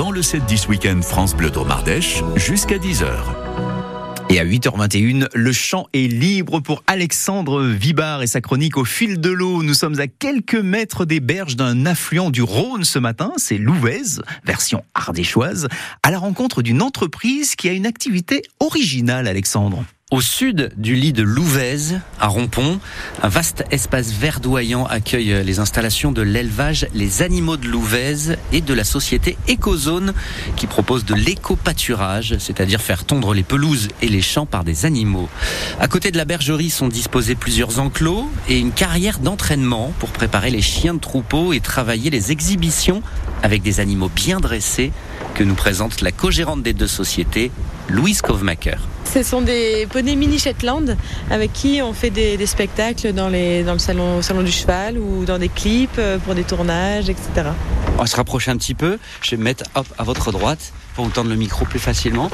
dans le 7-10 Week-end France Bleu Dromardèche jusqu'à 10h. Et à 8h21, le champ est libre pour Alexandre Vibard et sa chronique au fil de l'eau. Nous sommes à quelques mètres des berges d'un affluent du Rhône ce matin, c'est Louvez, version ardéchoise, à la rencontre d'une entreprise qui a une activité originale, Alexandre. Au sud du lit de Louvèze, à Rompont, un vaste espace verdoyant accueille les installations de l'élevage Les Animaux de Louvèze et de la société Ecozone qui propose de l'éco-pâturage, c'est-à-dire faire tondre les pelouses et les champs par des animaux. À côté de la bergerie sont disposés plusieurs enclos et une carrière d'entraînement pour préparer les chiens de troupeau et travailler les exhibitions avec des animaux bien dressés que nous présente la co-gérante des deux sociétés, Louise Kovmaker. Ce sont des poneys mini Shetland avec qui on fait des, spectacles dans, les, dans le salon, salon du cheval ou dans des clips euh, pour des tournages, etc. On va se rapprocher un petit peu. Je vais me mettre hop, à votre droite pour vous tendre le micro plus facilement.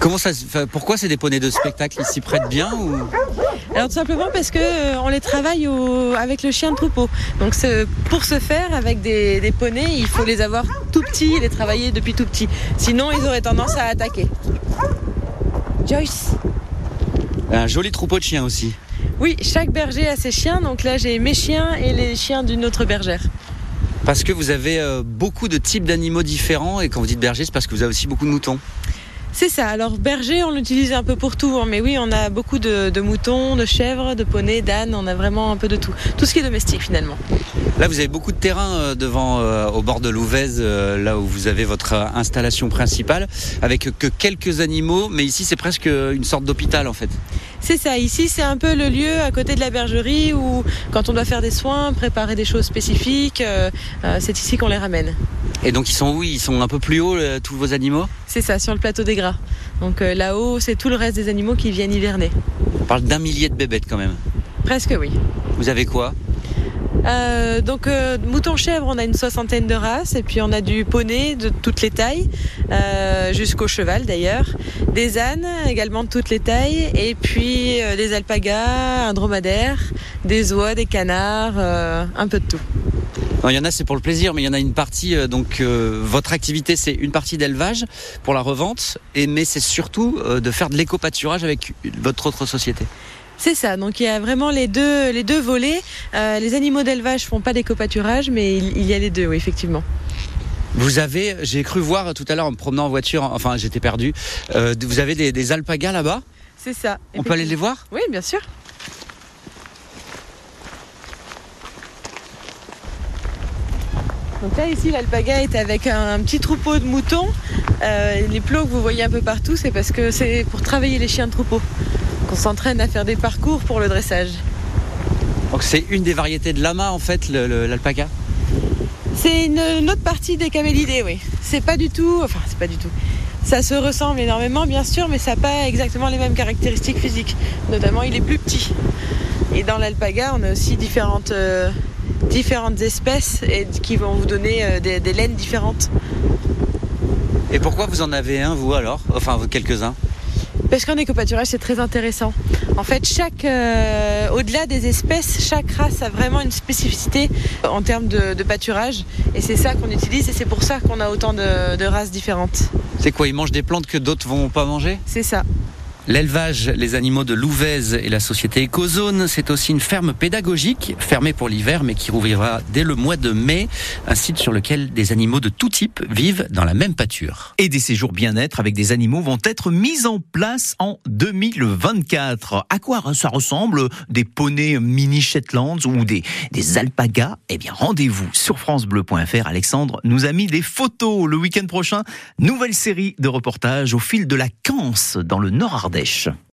Comment ça, pourquoi c'est des poneys de spectacle? Ils s'y prêtent bien ou... Alors tout simplement parce que euh, on les travaille avec le chien de troupeau. Donc pour ce faire, avec des, des, poneys, il faut les avoir tout petits, les travailler depuis tout petit. Sinon, ils auraient tendance à attaquer. Joyce. Un joli troupeau de chiens aussi. Oui, chaque berger a ses chiens. Donc là, j'ai mes chiens et les chiens d'une autre bergère. Parce que vous avez euh, beaucoup de types d'animaux différents et quand vous dites berger, c'est parce que vous avez aussi beaucoup de moutons. C'est ça. Alors berger, on l'utilise un peu pour tout, hein. mais oui, on a beaucoup de, moutons, de chèvres, de poneys, d'ânes. On a vraiment un peu de tout. Tout ce qui est domestique finalement. Là, vous avez beaucoup de terrain euh, devant, euh, au bord de l'Ouvèze, euh, là où vous avez votre installation principale, avec que quelques animaux, mais ici c'est presque une sorte d'hôpital en fait. C'est ça, ici c'est un peu le lieu à côté de la bergerie où quand on doit faire des soins, préparer des choses spécifiques, c'est ici qu'on les ramène. Et donc ils sont où? Ils sont un peu plus haut, tous vos animaux? C'est ça, sur le plateau des gras. Donc là-haut, c'est tout le reste des animaux qui viennent hiverner. On parle d'un millier de bébêtes quand même. Presque oui. Vous avez quoi? Euh, donc euh, mouton chèvre, on a une soixantaine de races et puis on a du poney de toutes les tailles, euh, jusqu'au cheval d'ailleurs, des ânes également de toutes les tailles et puis des alpagas, un dromadaire, des oies, des canards, un peu de tout. Il y en a c'est pour le plaisir, mais il y en a une partie donc votre activité c'est une partie d'élevage pour la revente, et mais c'est surtout de faire de l'éco-pâturage avec votre autre société. C'est ça. Donc il y a vraiment les deux, les deux volets. Euh, les animaux d'élevage font pas d'éco-pâturage, mais il, y a les deux, oui, effectivement. Vous avez, j'ai cru voir tout à l'heure en me promenant en voiture, enfin j'étais perdu. Euh, vous avez des, alpagas là-bas? C'est ça. On peut aller les voir? Oui, bien sûr. Donc là ici l'alpaga est avec un, petit troupeau de moutons. Euh, les plots que vous voyez un peu partout, c'est parce que c'est pour travailler les chiens de troupeau on s'entraîne à faire des parcours pour le dressage. Donc c'est une des variétés de lama en fait, l'alpaca C'est une, autre partie des camélidés, oui. C'est pas du tout, enfin c'est pas du tout. Ça se ressemble énormément bien sûr, mais ça n'a pas exactement les mêmes caractéristiques physiques. Notamment il est plus petit. Et dans l'alpaga, on a aussi différentes, euh, différentes espèces et qui vont vous donner euh, des, des laines différentes. Et pourquoi vous en avez un, vous alors? Enfin, quelques-uns? Parce qu'en éco-pâturage, c'est très intéressant. En fait, chaque, euh, au-delà des espèces, chaque race a vraiment une spécificité en termes de, pâturage. Et c'est ça qu'on utilise et c'est pour ça qu'on a autant de, de races différentes. C'est quoi Ils mangent des plantes que d'autres vont pas manger? C'est ça. L'élevage, les animaux de Louvèze et la société Ecozone, c'est aussi une ferme pédagogique, fermée pour l'hiver, mais qui rouvrira dès le mois de mai, un site sur lequel des animaux de tout type vivent dans la même pâture. Et des séjours bien-être avec des animaux vont être mis en place en 2024. À quoi ça ressemble? Des poneys mini Shetlands ou des, alpagas? Eh bien, rendez-vous sur francebleu.fr. Alexandre nous a mis des photos le week-end prochain. Nouvelle série de reportages au fil de la Canse dans le Nord Ardèche.